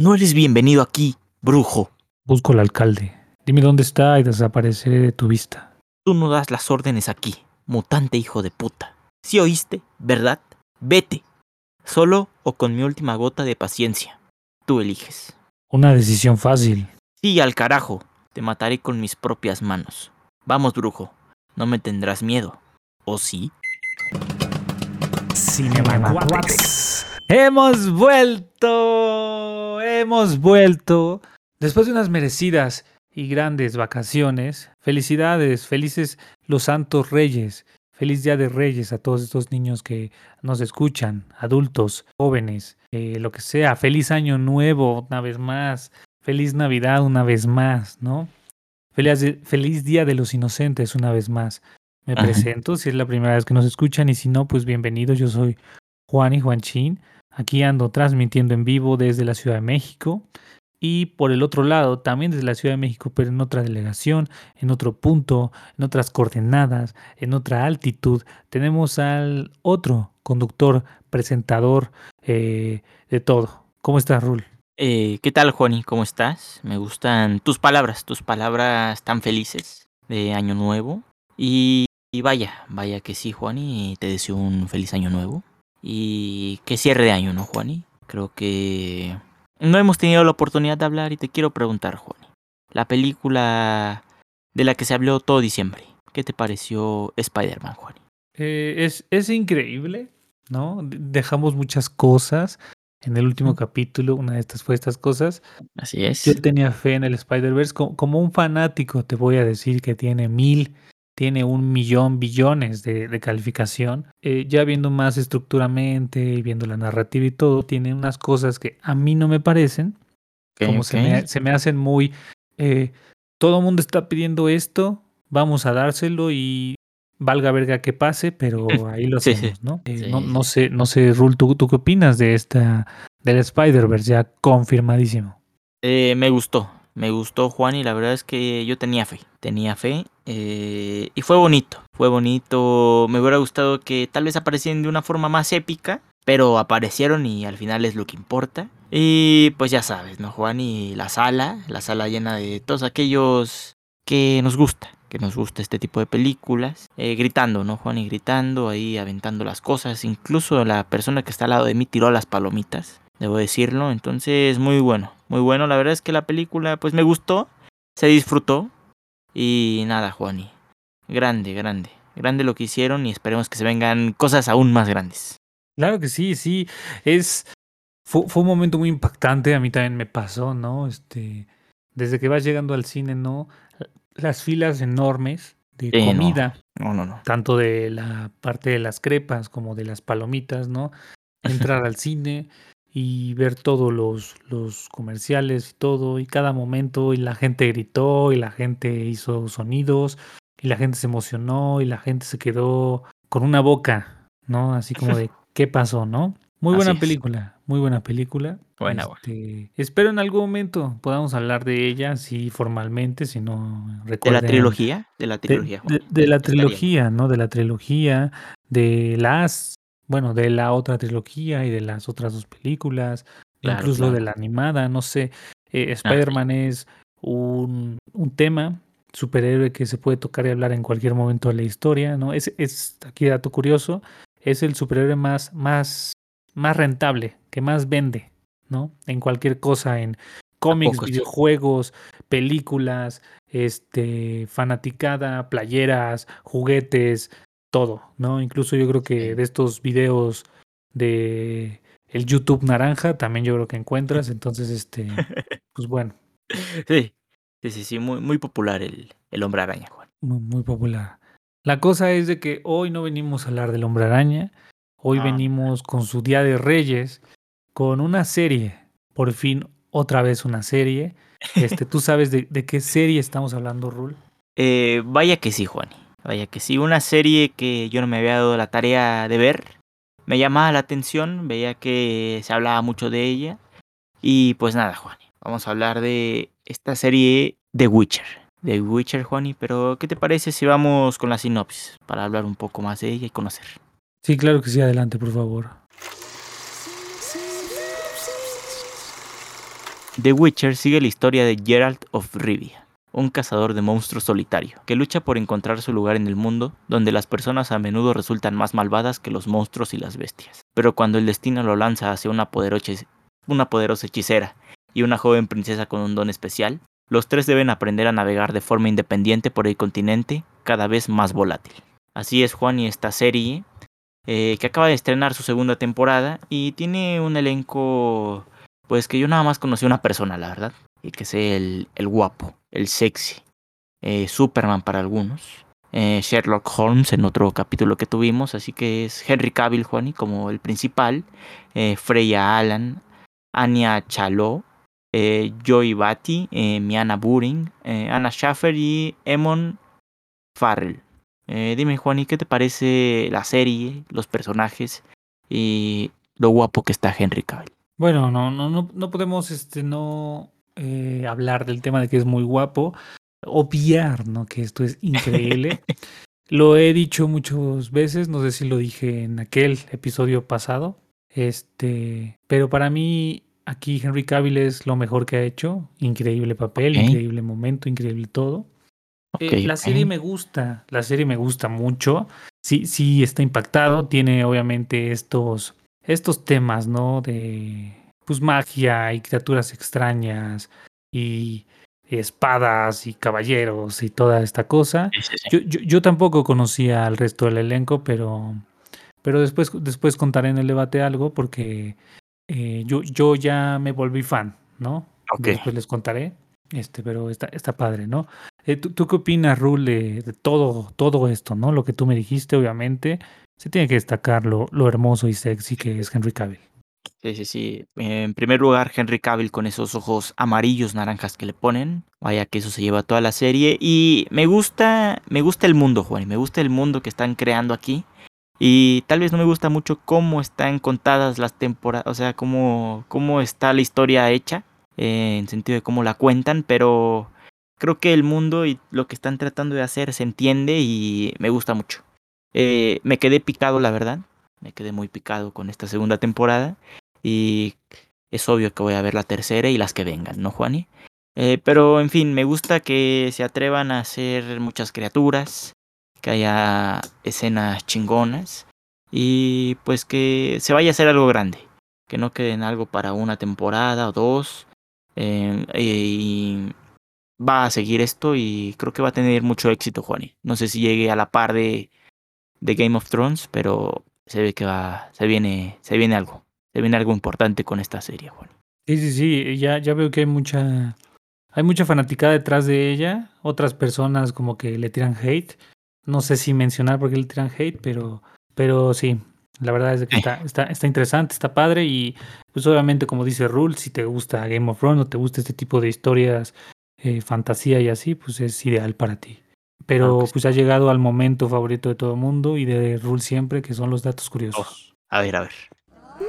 No eres bienvenido aquí, brujo. Busco al alcalde. Dime dónde está y desapareceré de tu vista. Tú no das las órdenes aquí, mutante hijo de puta. Si oíste, ¿verdad? Vete. Solo o con mi última gota de paciencia. Tú eliges. Una decisión fácil. Sí, al carajo. Te mataré con mis propias manos. Vamos, brujo. No me tendrás miedo. ¿O sí? Cinemaquax. Hemos vuelto. Hemos vuelto. Después de unas merecidas y grandes vacaciones. Felicidades, felices los santos reyes. Feliz Día de Reyes a todos estos niños que nos escuchan, adultos, jóvenes, eh, lo que sea. Feliz Año Nuevo una vez más. Feliz Navidad una vez más, ¿no? Feliz, feliz Día de los Inocentes una vez más. Me Ajá. presento, si es la primera vez que nos escuchan y si no, pues bienvenidos. Yo soy Juan y Juanchín. Aquí ando transmitiendo en vivo desde la Ciudad de México. Y por el otro lado, también desde la Ciudad de México, pero en otra delegación, en otro punto, en otras coordenadas, en otra altitud, tenemos al otro conductor, presentador, eh, de todo. ¿Cómo estás, Rul? Eh, ¿Qué tal, Juani? ¿Cómo estás? Me gustan tus palabras, tus palabras tan felices de Año Nuevo. Y, y vaya, vaya que sí, Juani. Te deseo un feliz Año Nuevo. Y que cierre de año, ¿no, Juani? Creo que no hemos tenido la oportunidad de hablar y te quiero preguntar, Juani. La película de la que se habló todo diciembre. ¿Qué te pareció Spider-Man, Juani? Eh, es, es increíble, ¿no? De- Dejamos muchas cosas. En el último capítulo, una de estas fue estas cosas. Así es. Yo tenía fe en el Spider-Verse. Co- Como, un fanático, te voy a decir que tiene mil, tiene un millón, billones de, de calificación. Eh, ya viendo más estructuramente y viendo la narrativa y todo, tiene unas cosas que a mí no me parecen. Como se, me, se me hacen muy... eh, todo el mundo está pidiendo esto, vamos a dárselo y valga verga que pase, pero ahí lo sí. hacemos, ¿no? Eh, Sí, no, no sé, no sé, Rul, ¿tú, tú qué opinas de esta, del Spider-Verse ya confirmadísimo? Me gustó, me gustó Juan y la verdad es que yo tenía fe, tenía fe eh, y fue bonito, fue bonito, me hubiera gustado que tal vez aparecieran de una forma más épica, pero aparecieron y al final es lo que importa. Y pues ya sabes, ¿no, Juan? Y la sala, la sala llena de todos aquellos que nos gusta, que nos gusta este tipo de películas, eh, gritando, ¿no, Juan? Y gritando, ahí aventando las cosas, incluso la persona que está al lado de mí tiró las palomitas debo decirlo. Entonces, muy bueno, muy bueno. La verdad es que la película, pues me gustó, se disfrutó. Y nada, Juani. Grande, grande. Grande lo que hicieron y esperemos que se vengan cosas aún más grandes. Claro que sí, sí. Es. Fue, fue un momento muy impactante. A mí también me pasó, ¿no? Este. Desde que vas llegando al cine, ¿no? Las filas enormes de Sí, no. comida. No, no, no. tanto de la parte de las crepas como de las palomitas, ¿no? Entrar al cine y ver todos los, los comerciales y todo, y cada momento, y la gente gritó, y la gente hizo sonidos, y la gente se emocionó, y la gente se quedó con una boca, ¿no? Así como de, ¿qué pasó, no? Muy buena Así es. película, muy buena película. Buena, buena. Este, espero en algún momento podamos hablar de ella, sí, formalmente, si no ¿De la trilogía? De la trilogía, de- la trilogía, ¿no? De la trilogía, de las, bueno, de la otra trilogía y de las otras dos películas, Claro, incluso de claro. la animada, no sé. Eh, Spider-Man es un, un tema, superhéroe que se puede tocar y hablar en cualquier momento de la historia, ¿no? Es, es aquí dato curioso, es el superhéroe más, más, más rentable, que más vende, ¿no? En cualquier cosa, en cómics, poco sí? videojuegos, películas, este, fanaticada, playeras, juguetes, todo, ¿no? Incluso yo creo que de estos videos de el YouTube naranja también yo creo que encuentras, entonces este, pues bueno, Sí, sí, sí, sí. Muy, muy popular el, el hombre araña, Juan. muy, muy popular. La cosa es de que hoy no venimos a hablar del hombre araña, hoy No. venimos con su Día de Reyes, con una serie, por fin otra vez una serie. Este, ¿Tú sabes de, de qué serie estamos hablando, Rul? Eh, vaya que sí, Juani. Vaya que sí. Una serie que yo no me había dado la tarea de ver. Me llamaba la atención. Veía que se hablaba mucho de ella. Y pues nada, Juani. Vamos a hablar de esta serie The Witcher. The Witcher, Juani. Pero, ¿qué te parece si vamos con la sinopsis? Para hablar un poco más de ella y conocer. Sí, claro que sí, adelante, por favor. The Witcher sigue la historia de Geralt of Rivia, un cazador de monstruos solitario, que lucha por encontrar su lugar en el mundo, donde las personas a menudo resultan más malvadas que los monstruos y las bestias. Pero cuando el destino lo lanza hacia una poderosa, una poderosa hechicera y una joven princesa con un don especial, los tres deben aprender a navegar de forma independiente por el continente cada vez más volátil. Así es Juan y esta serie, eh, que acaba de estrenar su segunda temporada y tiene un elenco pues que yo nada más conocí una persona, la verdad. Y que sea el, el guapo, el sexy. Eh, Superman para algunos. Eh, Sherlock Holmes en otro capítulo que tuvimos. Así que es Henry Cavill, Juani, como el principal. Eh, Freya Allan. Anya Chaló. Joy Batty. Miana Buring. Anna Schaffer y Emon Farrell. dime, Juani, ¿qué te parece la serie, los personajes y lo guapo que está Henry Cavill? Bueno, no, no, no, no podemos este, no eh, hablar del tema de que es muy guapo, obviar, ¿no? Que esto es increíble. lo he dicho muchas veces, no sé si lo dije en aquel episodio pasado, este, pero para mí aquí Henry Cavill es lo mejor que ha hecho, increíble papel, increíble momento, increíble todo. Eh, la serie me gusta, la serie me gusta mucho. Sí, sí está impactado, tiene obviamente estos estos temas, ¿no? De pues magia y criaturas extrañas y espadas y caballeros y toda esta cosa. Yo, yo, tampoco conocía al resto del elenco, pero, pero después, después contaré en el debate algo porque eh, yo, yo ya me volví fan, ¿no? Después les contaré, este, pero está, está padre, ¿no? Eh, ¿tú, qué opinas, Rule, de, todo, todo esto, ¿no? Lo que tú me dijiste, obviamente, se tiene que destacar lo, hermoso y sexy que es Henry Cavill. Sí, sí, sí. En primer lugar, Henry Cavill con esos ojos amarillos, naranjas que le ponen. Vaya que eso se lleva toda la serie. Y me gusta, me gusta el mundo, Juan. Me gusta el mundo que están creando aquí. Y tal vez no me gusta mucho cómo están contadas las temporadas. O sea, cómo, cómo está la historia hecha. Eh, en sentido de cómo la cuentan. Pero creo que el mundo y lo que están tratando de hacer se entiende y me gusta mucho. Eh, me quedé picado, la verdad. Me quedé muy picado con esta segunda temporada. Y es obvio que voy a ver la tercera y las que vengan, ¿no, Juani? Eh, pero, en fin, me gusta que se atrevan a hacer muchas criaturas, que haya escenas chingonas y pues que se vaya a hacer algo grande, que no quede en algo para una temporada o dos. Eh, y va a seguir esto y creo que va a tener mucho éxito, Juani. No sé si llegue a la par de de Game of Thrones, pero se ve que va, se viene, se viene algo, se viene algo importante con esta serie, Juan. Sí, sí, sí, ya, ya veo que hay mucha, hay mucha fanaticada detrás de ella, otras personas como que le tiran hate, no sé si mencionar por qué le tiran hate, pero, pero sí, la verdad es que está, está, está interesante, está padre y pues obviamente como dice Rule, si te gusta Game of Thrones o te gusta este tipo de historias, eh, fantasía y así, pues es ideal para ti. Pero pues ha llegado al momento favorito de todo el mundo y de Rule siempre, que son los datos curiosos. Oh, a ver, a ver.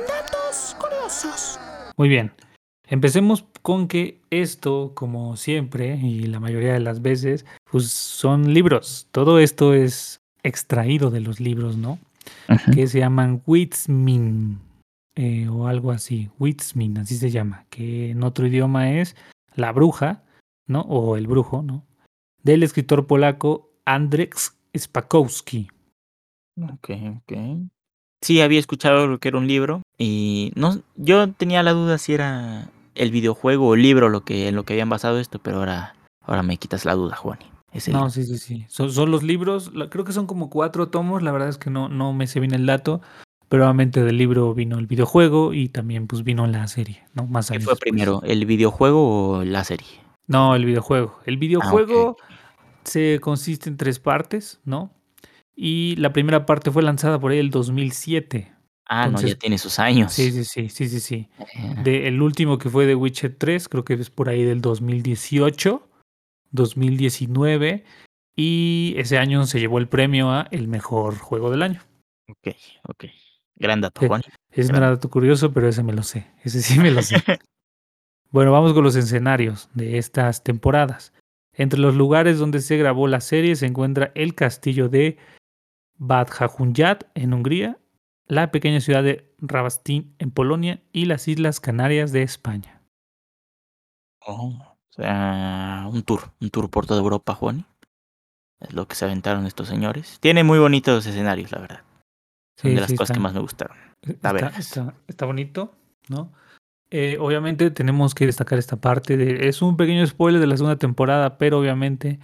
Datos curiosos. Muy bien. Empecemos con que esto, como siempre, y la mayoría de las veces, pues son libros. Todo esto es extraído de los libros, ¿no? Que se llaman Witzmin, eh, o algo así. Witzmin, así se llama. Que en otro idioma es la bruja, ¿no? O el brujo, ¿no? Del escritor polaco Andrzej Spakowski. Ok, ok. Sí, había escuchado lo que era un libro y no, yo tenía la duda si era el videojuego o el libro lo que, en lo que habían basado esto, pero ahora, ahora me quitas la duda, Juan. no, sí, sí, sí. Son, los libros, creo que son como cuatro tomos, la verdad es que no, no me sé bien el dato, pero obviamente del libro vino el videojuego y también pues vino la serie, ¿no? Más ¿Qué fue primero, el videojuego o la serie? No, el videojuego. El ah, videojuego se consiste en tres partes, ¿no? Y la primera parte fue lanzada por ahí el 2007. Ah, no, ya tiene sus años. Sí, sí, sí, sí, sí, sí. De, el último que fue de Witcher 3, creo que es por ahí del 2018, 2019, y ese año se llevó el premio a el mejor juego del año. Ok, ok. Gran dato, Juan. Es un dato curioso, pero ese me lo sé. Ese sí me lo sé. bueno, vamos con los escenarios de estas temporadas. Entre los lugares donde se grabó la serie se encuentra el castillo de Bad Hajunyat en Hungría, la pequeña ciudad de Rabastín en Polonia y las Islas Canarias de España. Oh, o sea, un tour, un tour por toda Europa, Juan. Es lo que se aventaron estos señores. Tiene muy bonitos escenarios, la verdad. Son Sí, de las sí, cosas que más me gustaron. Está, está, está bonito, ¿no? Eh, obviamente tenemos que destacar esta parte de. Es un pequeño spoiler de la segunda temporada, pero obviamente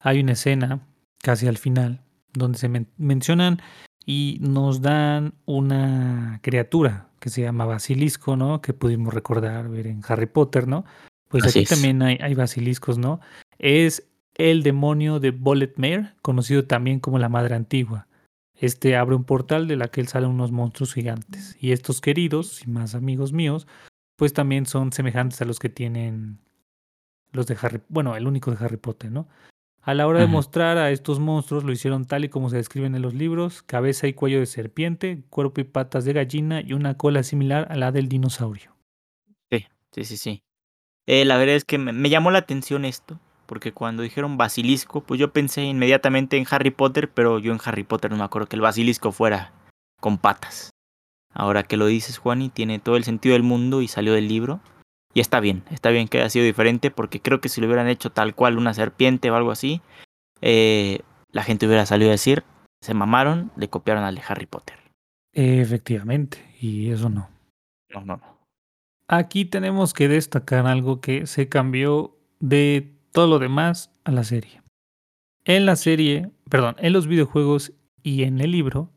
hay una escena casi al final donde se men- mencionan y nos dan una criatura que se llama basilisco, ¿no? Que pudimos recordar ver en Harry Potter, ¿no? Pues Así aquí es. también hay, hay basiliscos, ¿no? Es el demonio de Bullet Mare, conocido también como la Madre Antigua. Este abre un portal de la que salen unos monstruos gigantes. Y estos queridos y más amigos míos, pues también son semejantes a los que tienen los de Harry, bueno, el único de Harry Potter, ¿no? A la hora de mostrar a estos monstruos lo hicieron tal y como se describen en los libros, cabeza y cuello de serpiente, cuerpo y patas de gallina y una cola similar a la del dinosaurio. Sí, sí, sí, sí. Eh, la verdad es que me, me llamó la atención esto, porque cuando dijeron basilisco, pues yo pensé inmediatamente en Harry Potter, pero yo en Harry Potter no me acuerdo que el basilisco fuera con patas. Ahora que lo dices, Juani, tiene todo el sentido del mundo y salió del libro. Y está bien, está bien que haya sido diferente, porque creo que si lo hubieran hecho tal cual una serpiente o algo así, eh, la gente hubiera salido a decir, se mamaron, le copiaron al de Harry Potter. Efectivamente, y eso no. No, no, no. Aquí tenemos que destacar algo que se cambió de todo lo demás a la serie. En la serie, perdón, en los videojuegos y en el libro,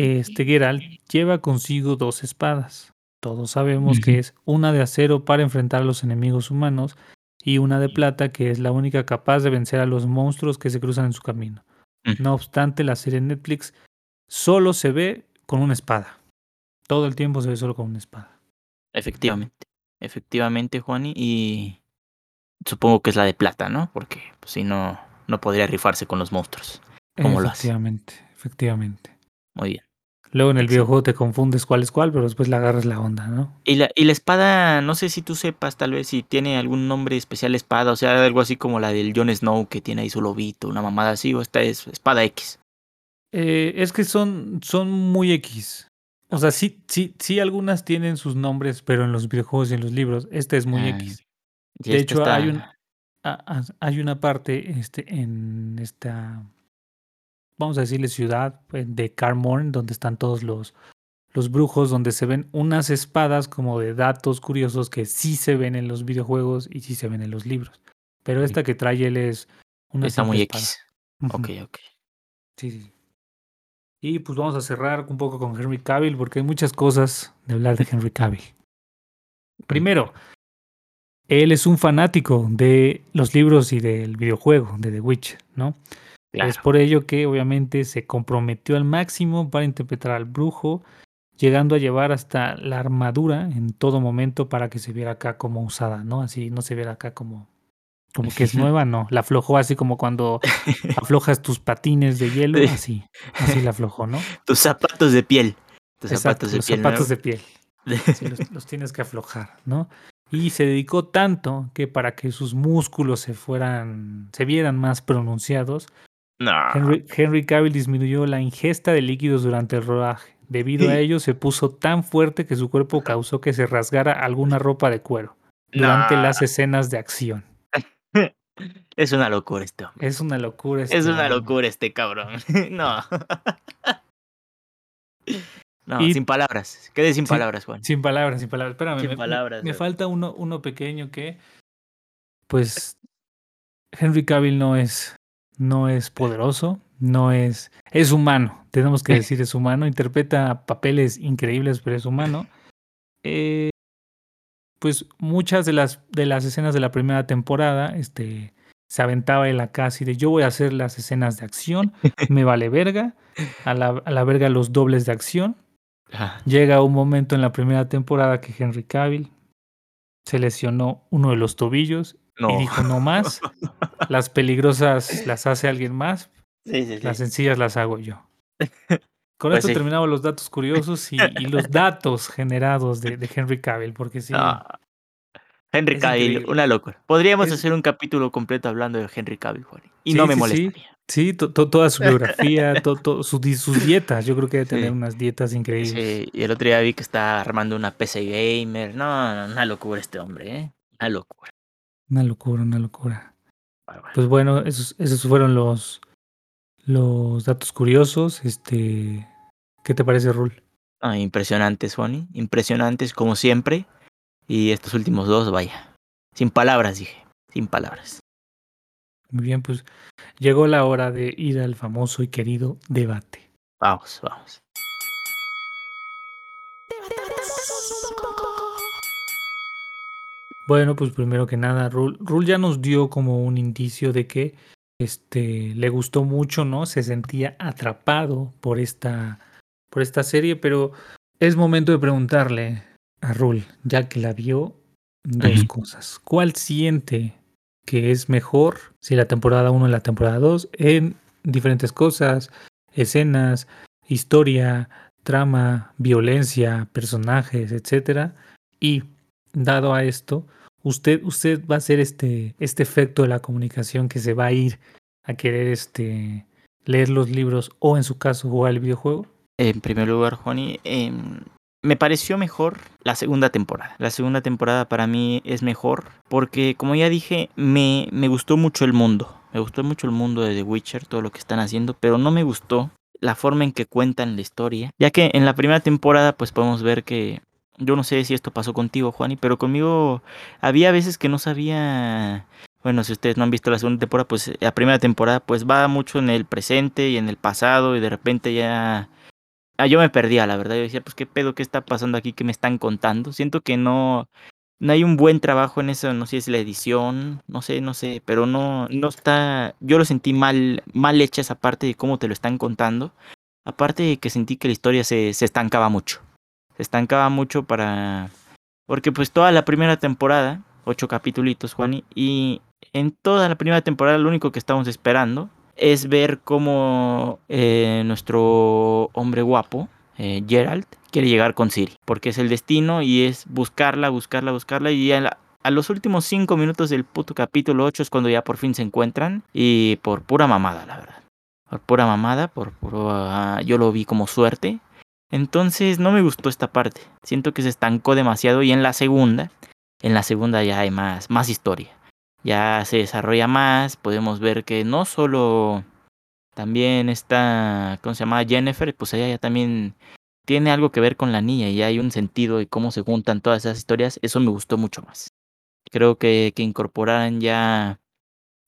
este Geralt lleva consigo dos espadas. Todos sabemos que es una de acero para enfrentar a los enemigos humanos y una de plata que es la única capaz de vencer a los monstruos que se cruzan en su camino. No obstante, la serie Netflix solo se ve con una espada. Todo el tiempo se ve solo con una espada. Efectivamente, efectivamente, Juani, y supongo que es la de plata, ¿no? Porque pues, si no, no podría rifarse con los monstruos. ¿Cómo lo hace? efectivamente, efectivamente. Muy bien. Luego en el videojuego te confundes cuál es cuál, pero después le agarras la onda, ¿no? Y la, y la espada, no sé si tú sepas, tal vez si tiene algún nombre especial espada, o sea, algo así como la del Jon Snow que tiene ahí su lobito, una mamada así, o esta es espada X. Eh, es que son, son muy X. O sea, sí, sí, sí, algunas tienen sus nombres, pero en los videojuegos y en los libros, esta es muy Ah, X. De esta hecho, está- hay un, hay una parte este, en esta, vamos a decirle ciudad pues, de Carmorn, donde están todos los, los brujos, donde se ven unas espadas como de datos curiosos que sí se ven en los videojuegos y sí se ven en los libros. Pero esta que trae él es una está muy espada. X. Ok, ok. Sí, sí. Y pues vamos a cerrar un poco con Henry Cavill porque hay muchas cosas de hablar de Henry Cavill. Primero, él es un fanático de los libros y del videojuego de The Witch, ¿no? Claro. Es por ello que obviamente se comprometió al máximo para interpretar al brujo, llegando a llevar hasta la armadura en todo momento para que se viera acá como usada, ¿no? Así no se viera acá como como que es nueva, no, la aflojó así como cuando aflojas tus patines de hielo, Sí. así, así la aflojó, ¿no? Tus zapatos de piel. Tus Exacto, zapatos de los piel. zapatos ¿no? de piel. Sí, los, los tienes que aflojar, ¿no? Y se dedicó tanto que para que sus músculos se fueran, se vieran más pronunciados, No. Henry, Henry Cavill disminuyó la ingesta de líquidos durante el rodaje. Debido a ello, se puso tan fuerte que su cuerpo causó que se rasgara alguna ropa de cuero durante No. las escenas de acción. Es una locura hombre. Es una locura. Es este una hombre. locura este cabrón. no. No, Y- sin palabras. Quedé sin palabras, Juan. Sin palabras, sin palabras. Espérame, Sin me- me- palabras, me, güey. falta uno, uno pequeño que, pues, Henry Cavill no es, no es poderoso, no es, es humano. Tenemos que decir es humano. Interpreta papeles increíbles, pero es humano. Eh, pues muchas de las de las escenas de la primera temporada, este, se aventaba en la casa y de yo voy a hacer las escenas de acción, me vale verga, a la, a la verga los dobles de acción. Ajá. Llega un momento en la primera temporada que Henry Cavill se lesionó uno de los tobillos No. y dijo no más. Las peligrosas las hace alguien más, Sí, sí, sí. las sencillas las hago yo. Con Pues esto sí. terminamos los datos curiosos y, y los datos generados de, de Henry Cavill, porque sí, No. Henry Cavill, increíble. una locura. Podríamos Es- hacer un capítulo completo hablando de Henry Cavill, Juan. Y Sí, no me molestaría. sí, to- to- toda su biografía, to- to- su di- sus dietas, yo creo que debe Sí. tener unas dietas increíbles. Sí, y el otro día vi que está armando una PC gamer. No, no, una locura este hombre, ¿eh? Una locura. Una locura, una locura. Pues bueno, esos, esos fueron los, los datos curiosos. Este, ¿Qué te parece, Rul? Ah, impresionantes, Juani. Impresionantes como siempre. Y estos últimos dos, vaya. Sin palabras, dije. Sin palabras. Muy bien, pues llegó la hora de ir al famoso y querido debate. Vamos, vamos. Bueno, pues primero que nada, Rul, Rul ya nos dio como un indicio de que este le gustó mucho, ¿no? Se sentía atrapado por esta por esta serie, pero es momento de preguntarle a Rul, ya que la vio, dos cosas. ¿Cuál siente que es mejor si la temporada 1 y la temporada 2 en diferentes cosas, escenas, historia, trama, violencia, personajes, etcétera? Y dado a esto, usted, usted va a hacer este, este efecto de la comunicación que se va a ir a querer este, leer los libros o en su caso jugar el videojuego? En primer lugar, Juani, em, me pareció mejor la segunda temporada. La segunda temporada para mí es mejor porque, como ya dije, me, me gustó mucho el mundo. Me gustó mucho el mundo de The Witcher, todo lo que están haciendo, pero no me gustó la forma en que cuentan la historia. Ya que en la primera temporada, pues podemos ver que yo no sé si esto pasó contigo, Juani, pero conmigo había veces que no sabía. Bueno, si ustedes no han visto la segunda temporada, pues la primera temporada pues va mucho en el presente y en el pasado y de repente ya ah, yo me perdía, la verdad. Yo decía, pues qué pedo, qué está pasando aquí, qué me están contando. Siento que no no hay un buen trabajo en eso, no sé si es la edición, no sé, no sé, pero no no está yo lo sentí mal mal hecha esa parte de cómo te lo están contando. Aparte de que sentí que la historia se, se estancaba mucho estancaba mucho para... Porque pues toda la primera temporada, ocho capítulos, Juani, y en toda la primera temporada lo único que estamos esperando es ver cómo eh, nuestro hombre guapo, eh, Gerald, quiere llegar con Siri, porque es el destino y es buscarla, buscarla, buscarla y a, a los últimos cinco minutos del puto capítulo 8 es cuando ya por fin se encuentran y por pura mamada, la verdad. Por pura mamada, por puro... Uh, yo lo vi como suerte, entonces no me gustó esta parte. Siento que se estancó demasiado y en la segunda, en la segunda ya hay más, más historia. Ya se desarrolla más, podemos ver que no solo también está, ¿cómo se llama? Jennifer, pues ella ya también tiene algo que ver con la niña y hay un sentido y cómo se juntan todas esas historias. Eso me gustó mucho más. Creo que, que incorporaran ya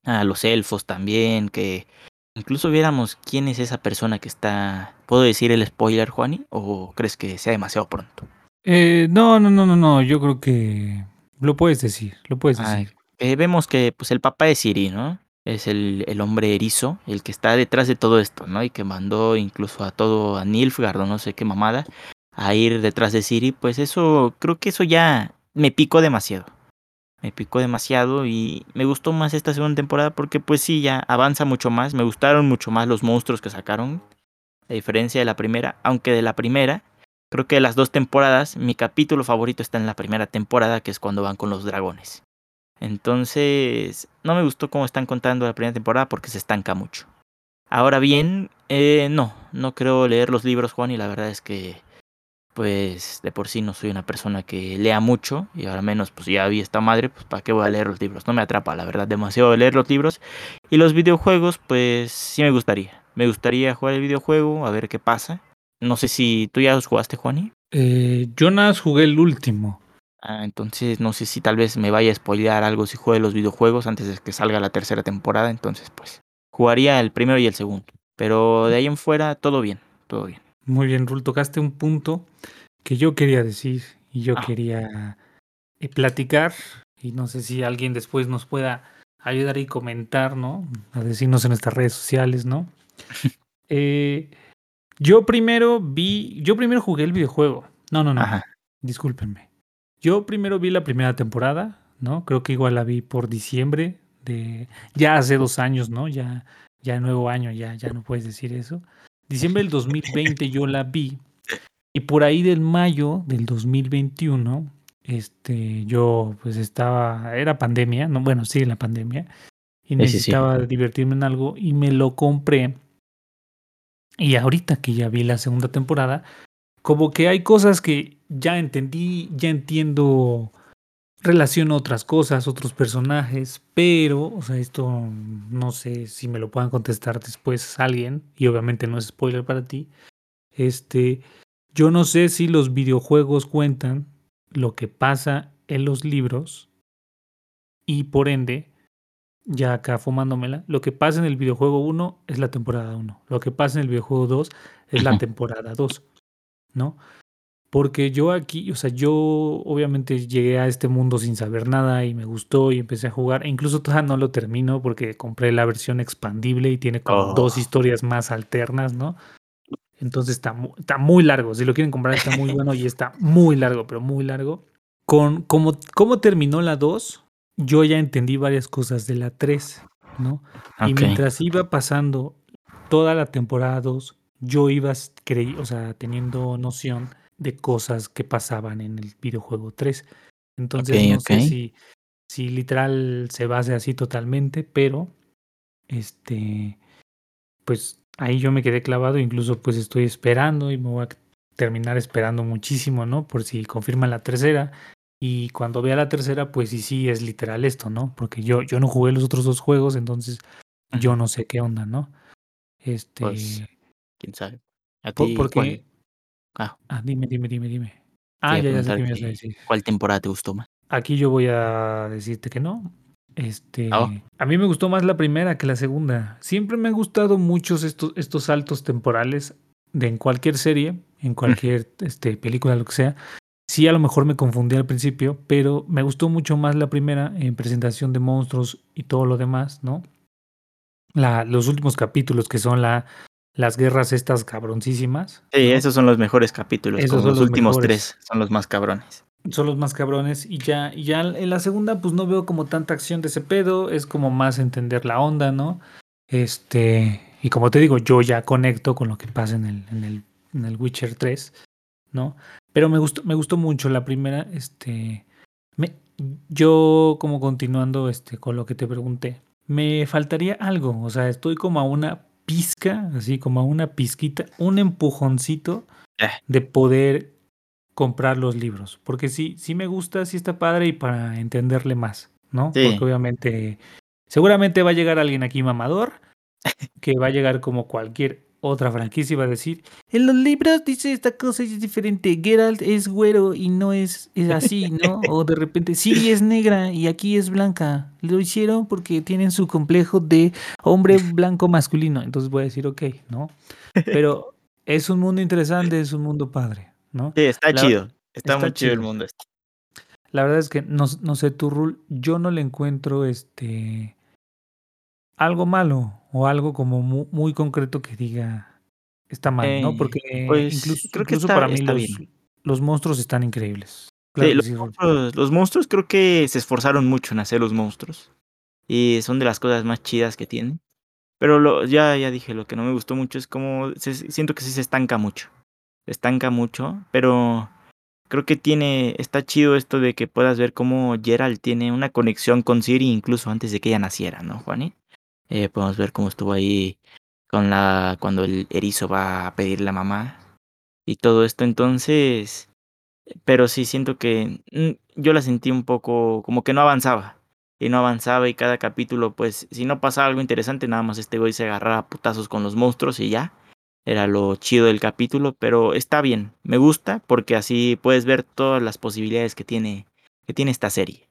a los elfos también, que incluso viéramos quién es esa persona que está. ¿Puedo decir el spoiler, Juani? ¿O crees que sea demasiado pronto? Eh, no, no, no, no, no. Yo creo que lo puedes decir. Lo puedes decir. Eh, vemos que pues el papá de Siri, ¿no? Es el, el, hombre erizo, el que está detrás de todo esto, ¿no? Y que mandó incluso a todo, a Nilfgaard o no sé qué mamada, a ir detrás de Siri. Pues eso, creo que eso ya me picó demasiado me picó demasiado y me gustó más esta segunda temporada porque pues sí, ya avanza mucho más, me gustaron mucho más los monstruos que sacaron, a diferencia de la primera, aunque de la primera, creo que de las dos temporadas, mi capítulo favorito está en la primera temporada, que es cuando van con los dragones. Entonces, no me gustó cómo están contando la primera temporada porque se estanca mucho. Ahora bien, eh, no, no creo leer los libros, Juan, y la verdad es que pues de por sí no soy una persona que lea mucho y ahora menos pues ya vi esta madre, pues para qué voy a leer los libros, no me atrapa la verdad demasiado leer los libros y los videojuegos pues sí me gustaría, me gustaría jugar el videojuego a ver qué pasa, no sé si tú ya los jugaste Juani. Eh, yo nada jugué el último. Ah, entonces no sé si tal vez me vaya a spoilear algo si juegue los videojuegos antes de que salga la tercera temporada, entonces pues jugaría el primero y el segundo, pero de ahí en fuera todo bien, todo bien. Muy bien, Rul, tocaste un punto que yo quería decir y yo ah. quería eh, platicar y no sé si alguien después nos pueda ayudar y comentar, ¿no? A decirnos en nuestras redes sociales, ¿no? eh, yo primero vi, yo primero jugué el videojuego. No, no, no. Discúlpenme. Yo primero vi la primera temporada, ¿no? Creo que igual la vi por diciembre de ya hace dos años, ¿no? Ya, ya nuevo año, ya, ya no puedes decir eso. Diciembre del 2020 yo la vi y por ahí del mayo del 2021, este, yo pues estaba, era pandemia, no, bueno, sí, la pandemia, y necesitaba divertirme en algo y me lo compré. Y ahorita que ya vi la segunda temporada, como que hay cosas que ya entendí, ya entiendo relaciono otras cosas, otros personajes, pero, o sea, esto no sé si me lo puedan contestar después alguien, y obviamente no es spoiler para ti. Este, yo no sé si los videojuegos cuentan lo que pasa en los libros y por ende, ya acá fumándomela, lo que pasa en el videojuego 1 es la temporada 1, lo que pasa en el videojuego 2 es la temporada 2, ¿no? Porque yo aquí, o sea, yo obviamente llegué a este mundo sin saber nada y me gustó y empecé a jugar. E incluso todavía no lo termino porque compré la versión expandible y tiene como dos Oh. historias más alternas, ¿no? Entonces está, mu- está muy largo. Si lo quieren comprar está muy bueno y está muy largo, pero muy largo. Con como, cómo terminó la 2, yo ya entendí varias cosas de la 3, ¿no? Y mientras iba pasando toda la temporada 2, yo iba o sea, teniendo noción de cosas que pasaban en el videojuego 3. Entonces Ok, no sé si, si literal se base así totalmente, pero este, pues ahí yo me quedé clavado, incluso pues estoy esperando y me voy a terminar esperando muchísimo, ¿no? Por si confirman la tercera. Y cuando vea la tercera, pues sí, sí, es literal esto, ¿no? Porque yo, yo no jugué los otros dos juegos, entonces yo no sé qué onda, ¿no? Este, Pues, quién sabe. A ti, porque... Ah, Ah, dime, dime, dime, dime. Ah, ya, ya sé qué me ibas a decir. ¿cuál temporada te gustó más? Aquí yo voy a decirte que no. Este, Oh. a mí me gustó más la primera que la segunda. Siempre me han gustado muchos estos, estos saltos temporales de en cualquier serie, en cualquier este, película, lo que sea. Sí, a lo mejor me confundí al principio, pero me gustó mucho más la primera en presentación de monstruos y todo lo demás, ¿no? La, los últimos capítulos que son la, las guerras estas cabroncísimas. Sí, ¿no? esos son los mejores capítulos, Esos como son los, los últimos mejores. tres son los más cabrones. son los más cabrones y ya, y ya en la segunda pues no veo como tanta acción de ese pedo, es como más entender la onda, ¿no? Este, y como te digo, yo ya conecto con lo que pasa en el, en el, en el Witcher 3, ¿no? Pero me gustó, me gustó mucho la primera, este, me, yo como continuando este, con lo que te pregunté, me faltaría algo, o sea, estoy como a una pizca, así como a una pizquita, un empujoncito Eh. de poder comprar los libros. Porque sí, sí me gusta, sí está padre y para entenderle más, ¿no? Sí. Porque obviamente, seguramente va a llegar alguien aquí mamador, que va a llegar como cualquier otra franquicia y va a decir, en los libros dice esta cosa y es diferente, Geralt es güero y no es, es así, ¿no? O de repente, Siri es negra y aquí es blanca. Lo hicieron porque tienen su complejo de hombre blanco masculino. Entonces voy a decir, ok, ¿no? Pero es un mundo interesante, es un mundo padre, ¿no? Sí, está La- chido. Está, está muy chido, el mundo este. La verdad es que no, no sé, tu Rul, yo no le encuentro este algo malo o algo como mu- muy, concreto que diga está mal, ¿no? Eh, Porque pues, incluso, creo que está- para mí está los, bien. los monstruos están increíbles. Claro Sí, que los, sí, monstruos, los monstruos creo que se esforzaron mucho en hacer los monstruos. Y son de las cosas más chidas que tienen. Pero lo, ya, ya dije, lo que no me gustó mucho es como. se- siento que sí se estanca mucho. Se estanca mucho. Pero creo que tiene. Está chido esto de que puedas ver cómo Gerald tiene una conexión con Siri incluso antes de que ella naciera, ¿no, Juani? Eh, podemos ver cómo estuvo ahí con la. cuando el erizo va a pedir la mamá. Y todo esto. Entonces. Pero sí siento que mm, yo la sentí un poco como que no avanzaba. Y no avanzaba y cada capítulo, pues, si no pasaba algo interesante, nada más este güey se agarraba a putazos con los monstruos y ya. Era lo chido del capítulo, pero está bien. Me gusta porque así puedes ver todas las posibilidades que tiene, que tiene esta serie.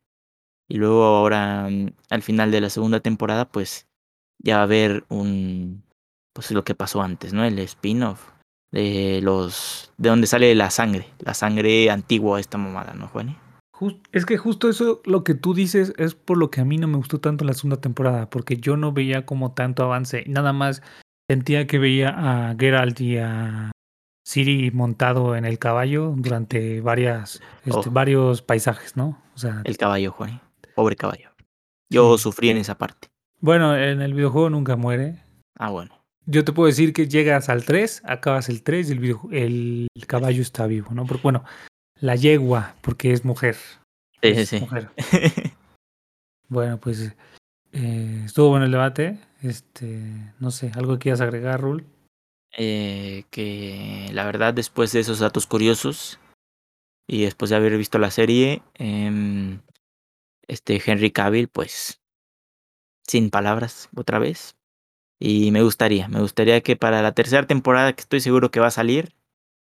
Y luego ahora, mm, al final de la segunda temporada, pues, ya va a haber un, pues lo que pasó antes, ¿no? El spin-off de los, de donde sale la sangre, la sangre antigua esta mamada, ¿no, Juani? Es que justo eso, lo que tú dices, es por lo que a mí no me gustó tanto la segunda temporada, porque yo no veía como tanto avance. Nada más sentía que veía a Geralt y a Siri montado en el caballo durante varias, este, Oh. varios paisajes, ¿no? O sea, El caballo, Juani. Pobre caballo. Yo Sí. sufrí en esa parte. Bueno, en el videojuego nunca muere. Ah, bueno. Yo te puedo decir que llegas al 3, acabas el 3 y el, video- el caballo está vivo, ¿no? Porque, bueno, la yegua, porque es mujer. Sí, sí, sí. mujer. Bueno, pues eh, estuvo bueno el debate. Este, no sé, algo que quieras agregar, Rul. Eh, que la verdad, después de esos datos curiosos y después de haber visto la serie, em, Este Henry Cavill, pues sin palabras otra vez. Y me gustaría, me gustaría que para la tercera temporada, que estoy seguro que va a salir,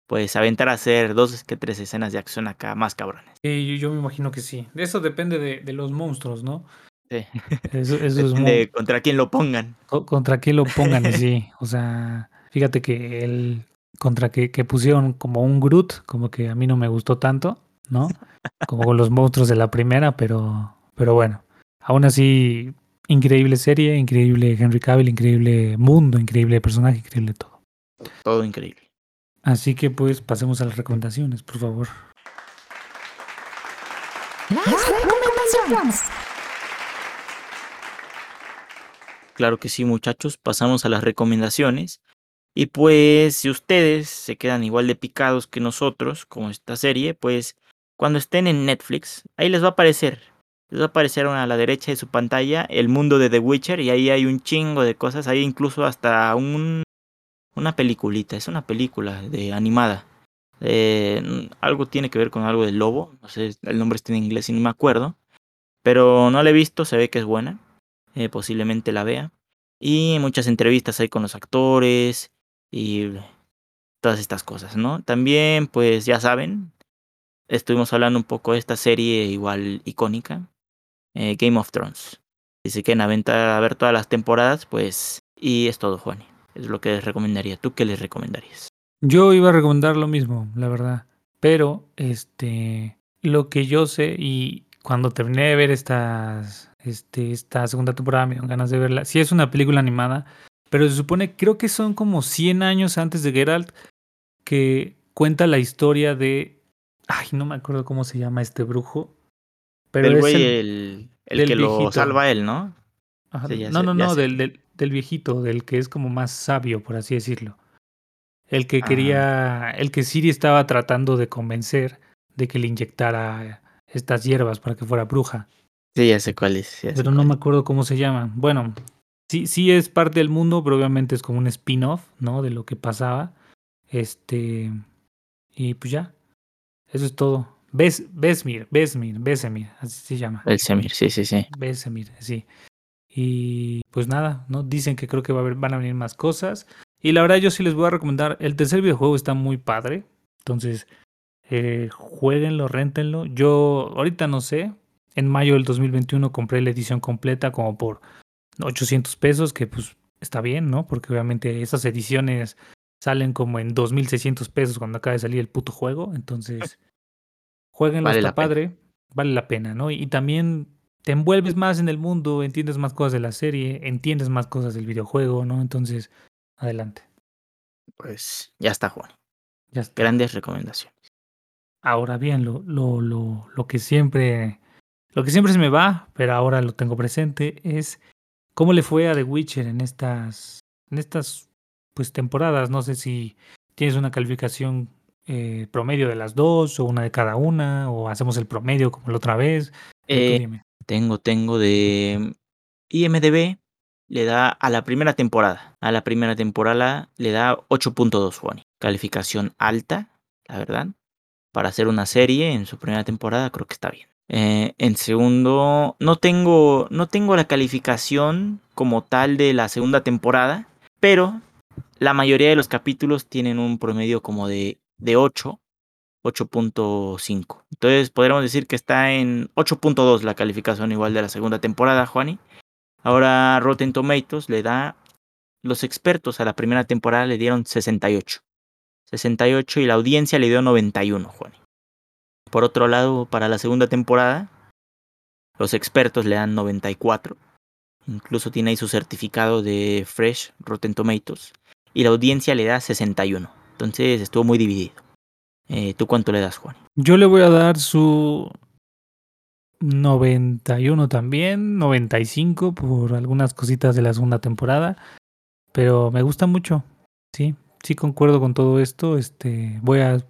pues aventar a hacer dos que tres escenas de acción acá más cabrones. yo, yo, me imagino que sí. Eso depende de, de los monstruos, ¿no? Sí. Eso, eso es muy... contra quién lo pongan. Contra quién lo pongan, sí. O sea, fíjate que el contra que, que pusieron como un Groot, como que a mí no me gustó tanto, ¿no? Como con los monstruos de la primera, pero, pero bueno. Aún así, increíble serie, increíble Henry Cavill, increíble mundo, increíble personaje, increíble todo. Todo increíble. Así que pues pasemos a las recomendaciones, por favor. Las recomendaciones. Claro que sí, muchachos, pasamos a las recomendaciones. Y pues si ustedes se quedan igual de picados que nosotros con esta serie, pues cuando estén en Netflix, ahí les va a aparecer les a la derecha de su pantalla el mundo de The Witcher y ahí hay un chingo de cosas, hay incluso hasta un, una peliculita, es una película de animada. Eh, algo tiene que ver con algo del lobo, no sé, el nombre está en inglés y no me acuerdo, pero no la he visto, se ve que es buena, eh, posiblemente la vea. Y muchas entrevistas hay con los actores y todas estas cosas, ¿no? También, pues ya saben, estuvimos hablando un poco de esta serie igual icónica, eh, Game of Thrones. Si se quieren aventar a ver todas las temporadas, pues... Y es todo, Juan. Es lo que les recomendaría. ¿Tú qué les recomendarías? Yo iba a recomendar lo mismo, la verdad. Pero, este... Lo que yo sé y cuando terminé de ver estas, este, esta segunda temporada me dieron ganas de verla. Sí es una película animada, pero se supone, creo que son como 100 años antes de Geralt, que cuenta la historia de... Ay, no me acuerdo cómo se llama este brujo. Pero el güey, el, el, que lo salva él, ¿no? no, no, no, del, del, del, viejito, del que es como más sabio, por así decirlo. El que quería, el que Siri estaba tratando de convencer de que le inyectara estas hierbas para que fuera bruja. Sí, ya sé cuál es. pero no me acuerdo cómo se llama. Bueno, sí, sí es parte del mundo, pero obviamente es como un spin-off, ¿no? De lo que pasaba. Este. Y pues ya. Eso es todo. Bes, Besmir, Besmir, Besemir, así se llama. Besemir, sí, sí, sí. Besemir, sí. Y pues nada, ¿no? Dicen que creo que va a haber, van a venir más cosas. Y la verdad yo sí les voy a recomendar, el tercer videojuego está muy padre. Entonces, eh, jueguenlo, rentenlo. Yo ahorita no sé, en mayo del 2021 compré la edición completa como por 800 pesos, que pues está bien, ¿no? Porque obviamente esas ediciones salen como en 2600 pesos cuando acaba de salir el puto juego. Entonces... Jueguenlo, vale está padre, vale la pena, ¿no? Y, también te envuelves más en el mundo, entiendes más cosas de la serie, entiendes más cosas del videojuego, ¿no? Entonces, adelante. Pues ya está, Juan. Ya está. Grandes recomendaciones. Ahora bien, lo, lo, lo, lo que siempre. Lo que siempre se me va, pero ahora lo tengo presente, es cómo le fue a The Witcher en estas. En estas pues temporadas. No sé si tienes una calificación eh, promedio de las dos o una de cada una o hacemos el promedio como la otra vez? Eh, tengo, tengo de IMDB le da a la primera temporada. A la primera temporada le da 8.2, Juan. Calificación alta, la verdad. Para hacer una serie en su primera temporada creo que está bien. Eh, en segundo, no tengo, no tengo la calificación como tal de la segunda temporada, pero la mayoría de los capítulos tienen un promedio como de de 8, 8.5. Entonces podríamos decir que está en 8.2 la calificación igual de la segunda temporada, Juani. Ahora Rotten Tomatoes le da, los expertos a la primera temporada le dieron 68. 68 y la audiencia le dio 91, Juani. Por otro lado, para la segunda temporada, los expertos le dan 94. Incluso tiene ahí su certificado de Fresh Rotten Tomatoes. Y la audiencia le da 61. Entonces estuvo muy dividido. Eh, ¿Tú cuánto le das, Juan? Yo le voy a dar su 91 también, 95 por algunas cositas de la segunda temporada, pero me gusta mucho. Sí, sí concuerdo con todo esto. Este, voy a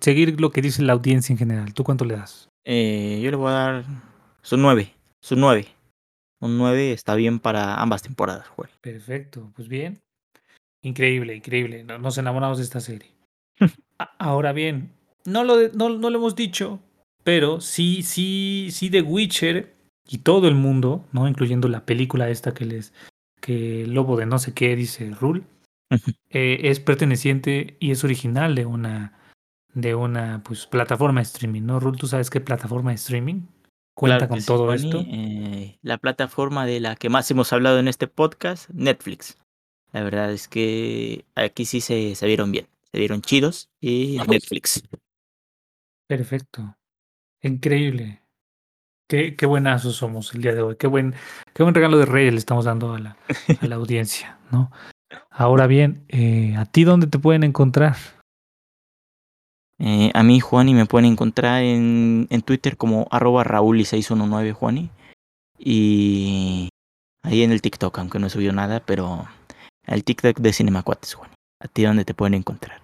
seguir lo que dice la audiencia en general. ¿Tú cuánto le das? Eh, yo le voy a dar su 9, su 9. Un 9 está bien para ambas temporadas, Juan. Perfecto, pues bien. Increíble, increíble. Nos enamoramos de esta serie. Ahora bien, no lo, no, lo hemos dicho, pero sí, sí, sí, The Witcher y todo el mundo, ¿no? Incluyendo la película esta que les, que el lobo de no sé qué dice Rule, eh, es perteneciente y es original de una, de una pues, plataforma de streaming, ¿no? Rule, ¿tú sabes qué plataforma de streaming cuenta Claro con todo esto? eh, la plataforma de la que más hemos hablado en este podcast, Netflix. La verdad es que aquí sí se, se vieron bien, se vieron chidos y Netflix. Perfecto. Increíble. Qué, qué buenazos somos el día de hoy. Qué buen, qué buen regalo de Reyes le estamos dando a la, a la audiencia, ¿no? Ahora bien, eh, ¿a ti dónde te pueden encontrar? Eh, a mí, Juani, me pueden encontrar en, en Twitter como arroba rauli619, Juani. Y ahí en el TikTok, aunque no he subido nada, pero el TikTok de Cinemacuates, Juani. ¿A ti dónde te pueden encontrar?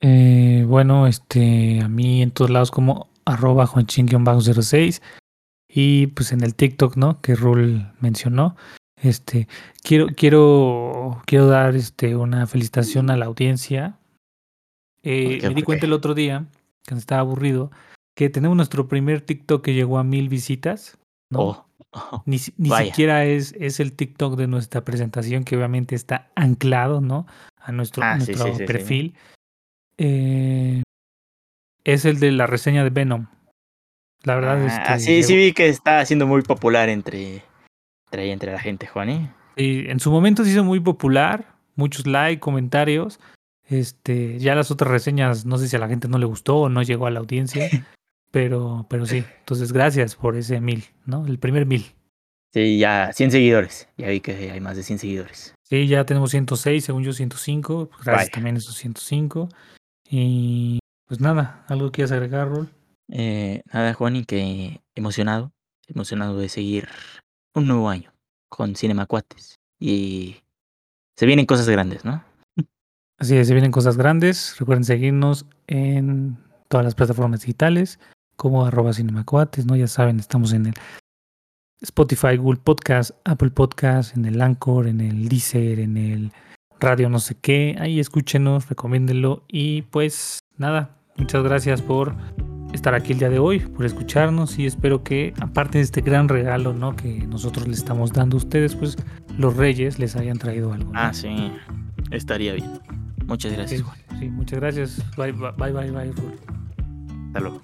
Eh, bueno, este, a mí en todos lados como arroba juanchin-06 y pues en el TikTok, ¿no? Que Rul mencionó. Este, quiero, quiero, quiero dar este, una felicitación a la audiencia. Eh, me di ¿Por cuenta el otro día, que estaba aburrido, que tenemos nuestro primer TikTok que llegó a mil visitas, ¿no? Oh, Ni, ni siquiera es, es el TikTok de nuestra presentación, que obviamente está anclado, ¿no? A nuestro, Ah, sí, nuestro sí, sí, sí. perfil. Eh, es el de la reseña de Venom. La verdad es Ah, que sí, sí vi que está siendo muy popular entre, entre, la gente, Juani. en su momento se hizo muy popular, muchos likes, comentarios. Este, ya las otras reseñas, no sé si a la gente no le gustó o no llegó a la audiencia, pero, pero sí. Entonces, gracias por ese mil, ¿no? El primer mil. Sí, ya 100 seguidores. Ya vi que hay más de 100 seguidores. Sí, ya tenemos 106, según yo 105. pues Gracias también a esos 105. Y pues nada, ¿algo quieres agregar, Rol? Eh, nada, Juani, que emocionado. Emocionado de seguir un nuevo año con Cinemacuates. Y se vienen cosas grandes, ¿no? Así es, se vienen cosas grandes. Recuerden seguirnos en todas las plataformas digitales, como arroba cinemacuates, ¿no? Ya saben, estamos en el Spotify, Google Podcast, Apple Podcast, en el Anchor, en el Deezer, en el Radio no sé qué. Ahí escúchenos, recomiéndenlo. Y pues nada, muchas gracias por estar aquí el día de hoy, por escucharnos y espero que aparte de este gran regalo, ¿no? Que nosotros les estamos dando a ustedes, pues los reyes les hayan traído algo. ¿no? Ah, sí. Estaría bien. Muchas gracias, Sí, muchas gracias. Bye, bye, bye, bye, bye. Hasta luego.